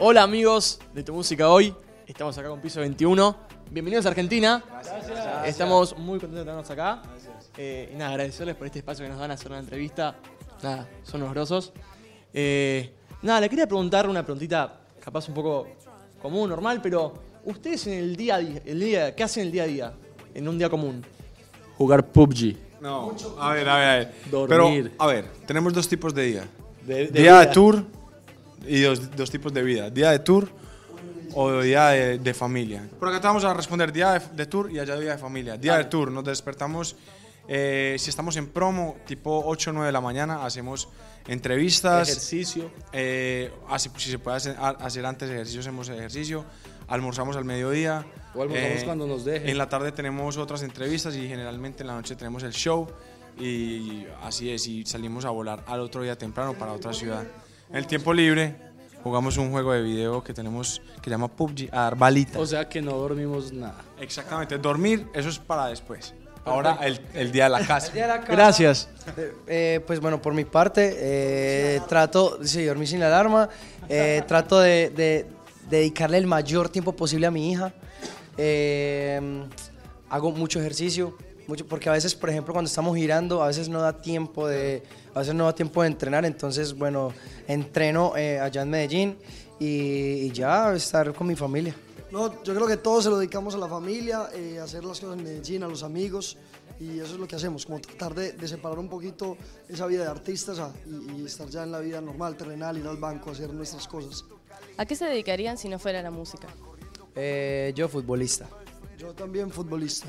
Hola amigos de Tu Música Hoy, estamos acá con Piso 21. Bienvenidos a Argentina. Estamos muy contentos de tenernos acá. Eh, y nada, agradecerles por este espacio que nos dan a hacer una entrevista. Nada, son unos grosos. Eh, nada, le quería preguntar una preguntita capaz un poco común, normal, pero ustedes en el día a día, el día, ¿qué hacen el día a día? En un día común. Jugar PUBG. No, a ver, a ver, a ver. Dormir. Pero, a ver, tenemos dos tipos de día. De- de día de tour y dos, dos tipos de vida. Día de tour o día de, de familia. Por acá te vamos a responder día de, de tour y allá día de familia. Día de tour, nos despertamos, eh, si estamos en promo, tipo 8 o 9 de la mañana, hacemos entrevistas. Ejercicio. eh, así- si se puede hacer, hacer antes ejercicio, hacemos ejercicio. Almorzamos al mediodía. O almorzamos cuando nos dejen. En la tarde tenemos otras entrevistas y generalmente en la noche tenemos el show. Y así es, y salimos a volar al otro día temprano para otra ciudad. En el tiempo libre jugamos un juego de video que tenemos que se llama PUBG, a dar balitas. O sea que no dormimos nada. Exactamente, dormir, eso es para después. Ahora el, el día de la casa. Gracias. Eh, pues bueno, por mi parte, eh, trato, sí, dormir sin alarma, eh, trato de, de dedicarle el mayor tiempo posible a mi hija. Eh, hago mucho ejercicio, mucho, porque a veces, por ejemplo, cuando estamos girando, a veces no da tiempo de, a veces no da tiempo de entrenar, entonces, bueno, entreno eh, allá en Medellín y, y ya estar con mi familia. No, yo creo que todos se lo dedicamos a la familia, eh, a hacer las cosas en Medellín, a los amigos, y eso es lo que hacemos, como tratar de, de separar un poquito esa vida de artistas a- y, y estar ya en la vida normal, terrenal, ir al banco, hacer nuestras cosas. ¿A qué se dedicarían si no fuera la música? Eh, yo futbolista. Yo también futbolista.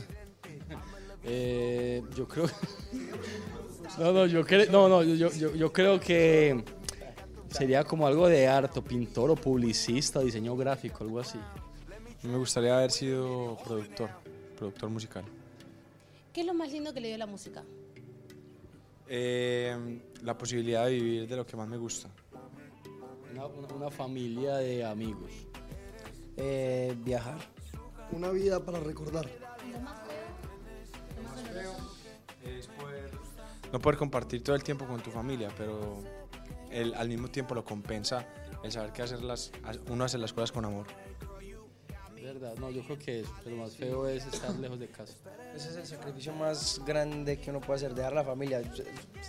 Eh, yo creo. no, no, yo creo. No, no, yo, yo, yo creo que sería como algo de arte, pintor o publicista, diseño gráfico, algo así. Me gustaría haber sido productor, productor musical. ¿Qué es lo más lindo que le dio la música? Eh, la posibilidad de vivir de lo que más me gusta. Una, una- una familia de amigos. Eh, viajar. Una vida para recordar. No poder compartir todo el tiempo con tu familia, pero el- al mismo tiempo lo compensa el saber que hacer las, uno hace las cosas con amor. ¿Verdad? No, yo creo que eso. Lo más feo es estar lejos de casa. Ese es el sacrificio más grande que uno puede hacer, dejar la familia.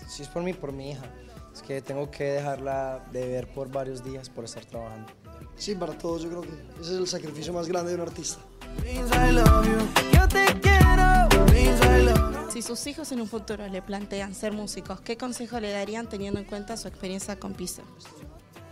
Si es por mí, por mi hija. Es que tengo que dejarla de ver por varios días por estar trabajando. Sí, para todos yo creo que ese es el sacrificio más grande de un artista. Si sus hijos en un futuro le plantean ser músicos, ¿qué consejo le darían teniendo en cuenta su experiencia con Piso?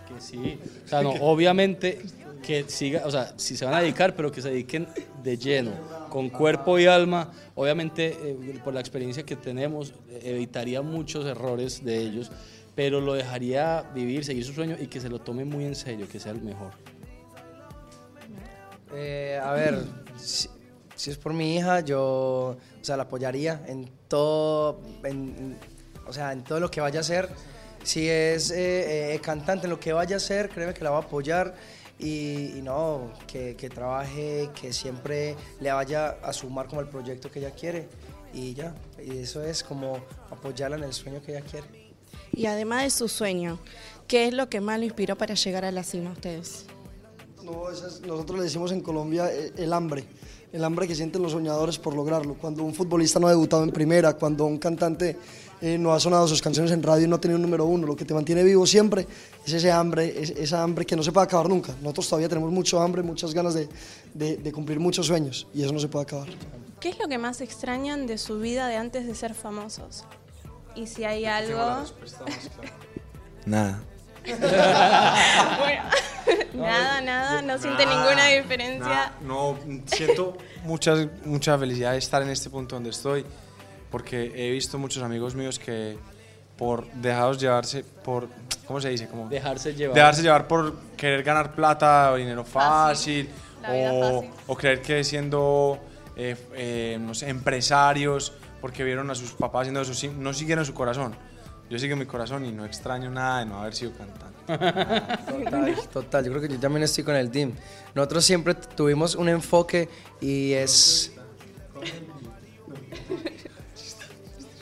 Que sí. O sea, no, obviamente que siga, o sea, si se van a dedicar, pero que se dediquen de lleno, con cuerpo y alma. Obviamente, eh, por la experiencia que tenemos, evitaría muchos errores de ellos, pero lo dejaría vivir, seguir su sueño y que se lo tome muy en serio, que sea el mejor. Eh, a ver, si, es por mi hija, yo o sea, la apoyaría en todo, en- o sea, en todo lo que vaya a hacer. Si es eh, eh, cantante, en lo que vaya a hacer, créeme que la va a apoyar. Y, y no, que, que trabaje, que siempre le vaya a sumar como el proyecto que ella quiere. Y ya, y eso es como apoyarla en el sueño que ella quiere. Y además de su sueño, ¿qué es lo que más lo inspiró para llegar a la cima a ustedes? No, es- nosotros le decimos en Colombia eh, el hambre, el hambre que sienten los soñadores por lograrlo. Cuando un futbolista no ha debutado en primera, cuando un cantante eh, no ha sonado sus canciones en radio y no ha tenido un número uno, lo que te mantiene vivo siempre es ese hambre, es- esa hambre que no se puede acabar nunca. Nosotros todavía tenemos mucho hambre, muchas ganas de, de- de cumplir muchos sueños y eso no se puede acabar. ¿Qué es lo que más extrañan de su vida de antes de ser famosos? Y si hay algo... Nada. nada, nada, no siente ninguna diferencia. Nada, no, siento muchas, mucha felicidad de estar en este punto donde estoy, porque he visto muchos amigos míos que por dejados llevarse por, ¿cómo se dice? Como Dejarse llevar. dejarse llevar por querer ganar plata o dinero fácil, o, fácil. o creer que siendo eh, eh, no sé, empresarios, porque vieron a sus papás haciendo eso, no siguieron su corazón. Yo sigo mi corazón y no extraño nada de no haber sido cantante. Total, total, yo creo que yo también estoy con el team. Nosotros siempre tuvimos un enfoque y es...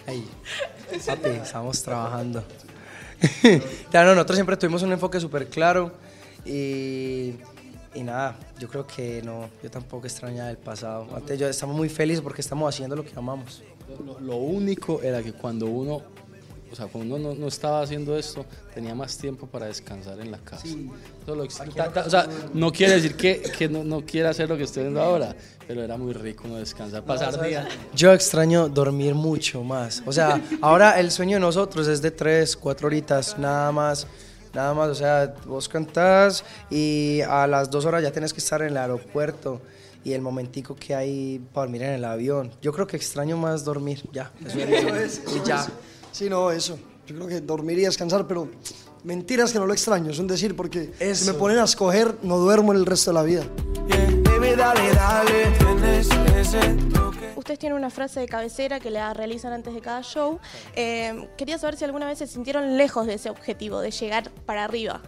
Ay, papi, estamos trabajando. claro, nosotros siempre tuvimos un enfoque súper claro Y, y nada, yo creo que no, yo tampoco extrañaba el pasado. Antes yo estamos muy felices porque estamos haciendo lo que amamos. Lo, lo único era que cuando uno, o sea, cuando uno no, no estaba haciendo esto, tenía más tiempo para descansar en la casa. Eso lo ex- ta- ta- o sea, no quiere decir que, que no, no quiera hacer lo que estoy haciendo ahora, pero era muy rico uno descansar, pasar días. Yo extraño dormir mucho más. O sea, ahora el sueño de nosotros es de tres, cuatro horitas, nada más. Nada más, o sea, vos cantás y a las dos horas ya tienes que estar en el aeropuerto y el momentico que hay para dormir en el avión. Yo creo que extraño más dormir, ya. Eso es, y ya. Sí, no, eso. Yo creo que dormir y descansar, pero mentiras que no lo extraño, es un decir, porque si Eso. me ponen a escoger, no duermo el resto de la vida. Ustedes tienen una frase de cabecera que la realizan antes de cada show. Eh, quería saber si alguna vez se sintieron lejos de ese objetivo, de llegar para arriba.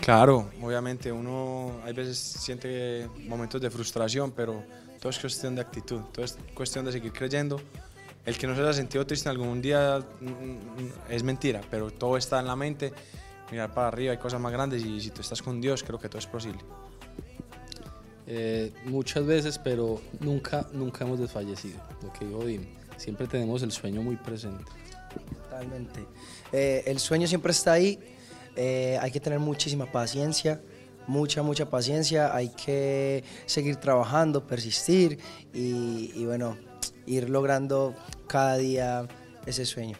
Claro, obviamente uno hay veces siente momentos de frustración, pero todo es cuestión de actitud, todo es cuestión de seguir creyendo. El que no se haya sentido triste en algún día mm, mm, es mentira, pero todo está en la mente. Mirar para arriba, hay cosas más grandes y si tú estás con Dios, creo que todo es posible. Eh, muchas veces, pero nunca, nunca hemos desfallecido, lo que dijo Dim. Siempre tenemos el sueño muy presente. Totalmente. Eh, el sueño siempre está ahí. eh, hay que tener muchísima paciencia, mucha, mucha paciencia. Hay que seguir trabajando, persistir y, y bueno, ir logrando cada día ese sueño.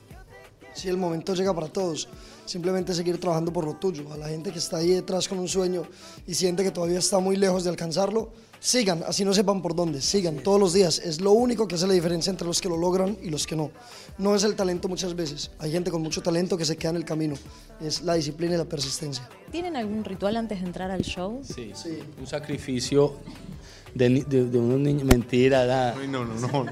Si el momento llega para todos, simplemente seguir trabajando por lo tuyo. A la gente que está ahí detrás con un sueño y siente que todavía está muy lejos de alcanzarlo, sigan, así no sepan por dónde, sigan todos los días. Es lo único que hace la diferencia entre los que lo logran y los que no. No es el talento muchas veces. Hay gente con mucho talento que se queda en el camino. Es la disciplina y la persistencia. ¿Tienen algún ritual antes de entrar al show? Sí, un sacrificio de, ni- de- de unos niños. Mentira, nada. no, no, no.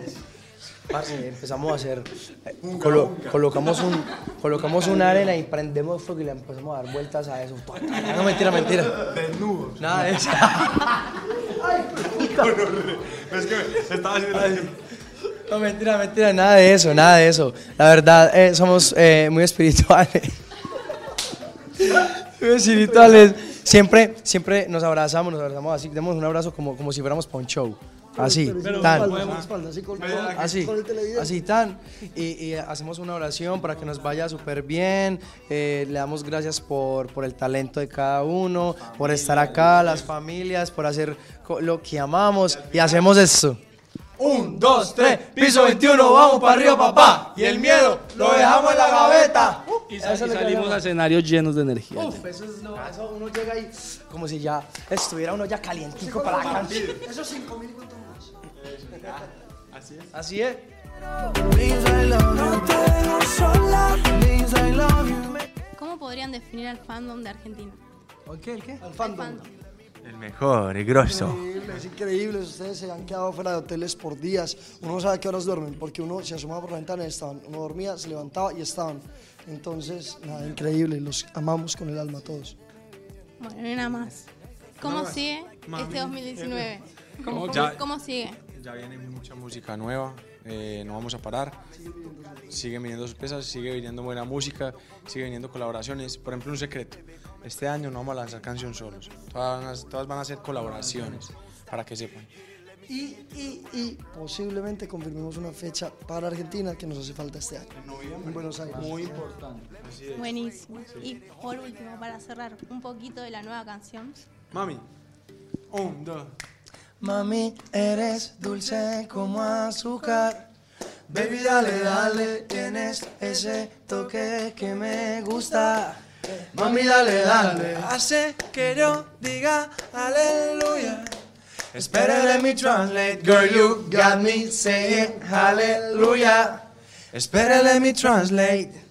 Parce, empezamos a hacer, eh, colo- colocamos, un, colocamos una arena y prendemos fuego y le empezamos a dar vueltas a eso. No, mentira, mentira. Desnudos. Nada de eso. Es que estaba haciendo No, mentira, mentira, nada de eso, nada de eso. La verdad, eh, somos eh, muy espirituales. muy espirituales. Siempre, siempre nos abrazamos, nos abrazamos así, demos un abrazo como, como si fuéramos para un show. Así, Pero tan. espalda, espalda, espalda, así con, Así, con el televidente. así tan. Y, y hacemos una oración para que nos vaya súper bien. Eh, le damos gracias por, por el talento de cada uno, por estar acá, las familias, por hacer lo que amamos. Y hacemos esto. Un, dos, tres, piso 21, vamos para arriba, papá. Y el miedo lo dejamos en la gaveta. Y, Eso es lo que salimos a escenarios llenos de energía. Uf, eso es lo, eso uno llega ahí como si ya estuviera uno ya calientico para la canción. Esos cinco mil cuánto más. Así es. ¿Cómo podrían definir al fandom de Argentina? ¿El qué? ¿El qué? Al fandom. El mejor, el grosso. Increíble, es increíble. Ustedes se han quedado fuera de hoteles por días. Uno no sabe a qué horas duermen, porque uno se asomaba por la ventana y estaban. Uno dormía, se levantaba y estaban. Entonces, nada, increíble. Los amamos con el alma todos. Bueno, y nada más. ¿Cómo sigue este 2019? ¿Cómo, Ya- cómo sigue? Ya viene mucha música nueva, eh, no vamos a parar. Siguen viniendo sorpresas, sigue viniendo buena música, sigue viniendo colaboraciones. Por ejemplo, un secreto. Este año no vamos a lanzar canción solos. Todas van a, todas van a ser colaboraciones, para que sepan. Y, y, y posiblemente confirmemos una fecha para Argentina que nos hace falta este año. En Buenos Aires. Muy importante. Buenísimo. Y por último, para cerrar, un poquito de la nueva canción. Mami, un, dos. Mami, eres dulce como azúcar. Baby, dale, dale, tienes ese toque que me gusta. Mami, dale, dale, hace que yo diga aleluya. Espera, let me translate, girl, you got me saying hallelujah. Espera, let me translate.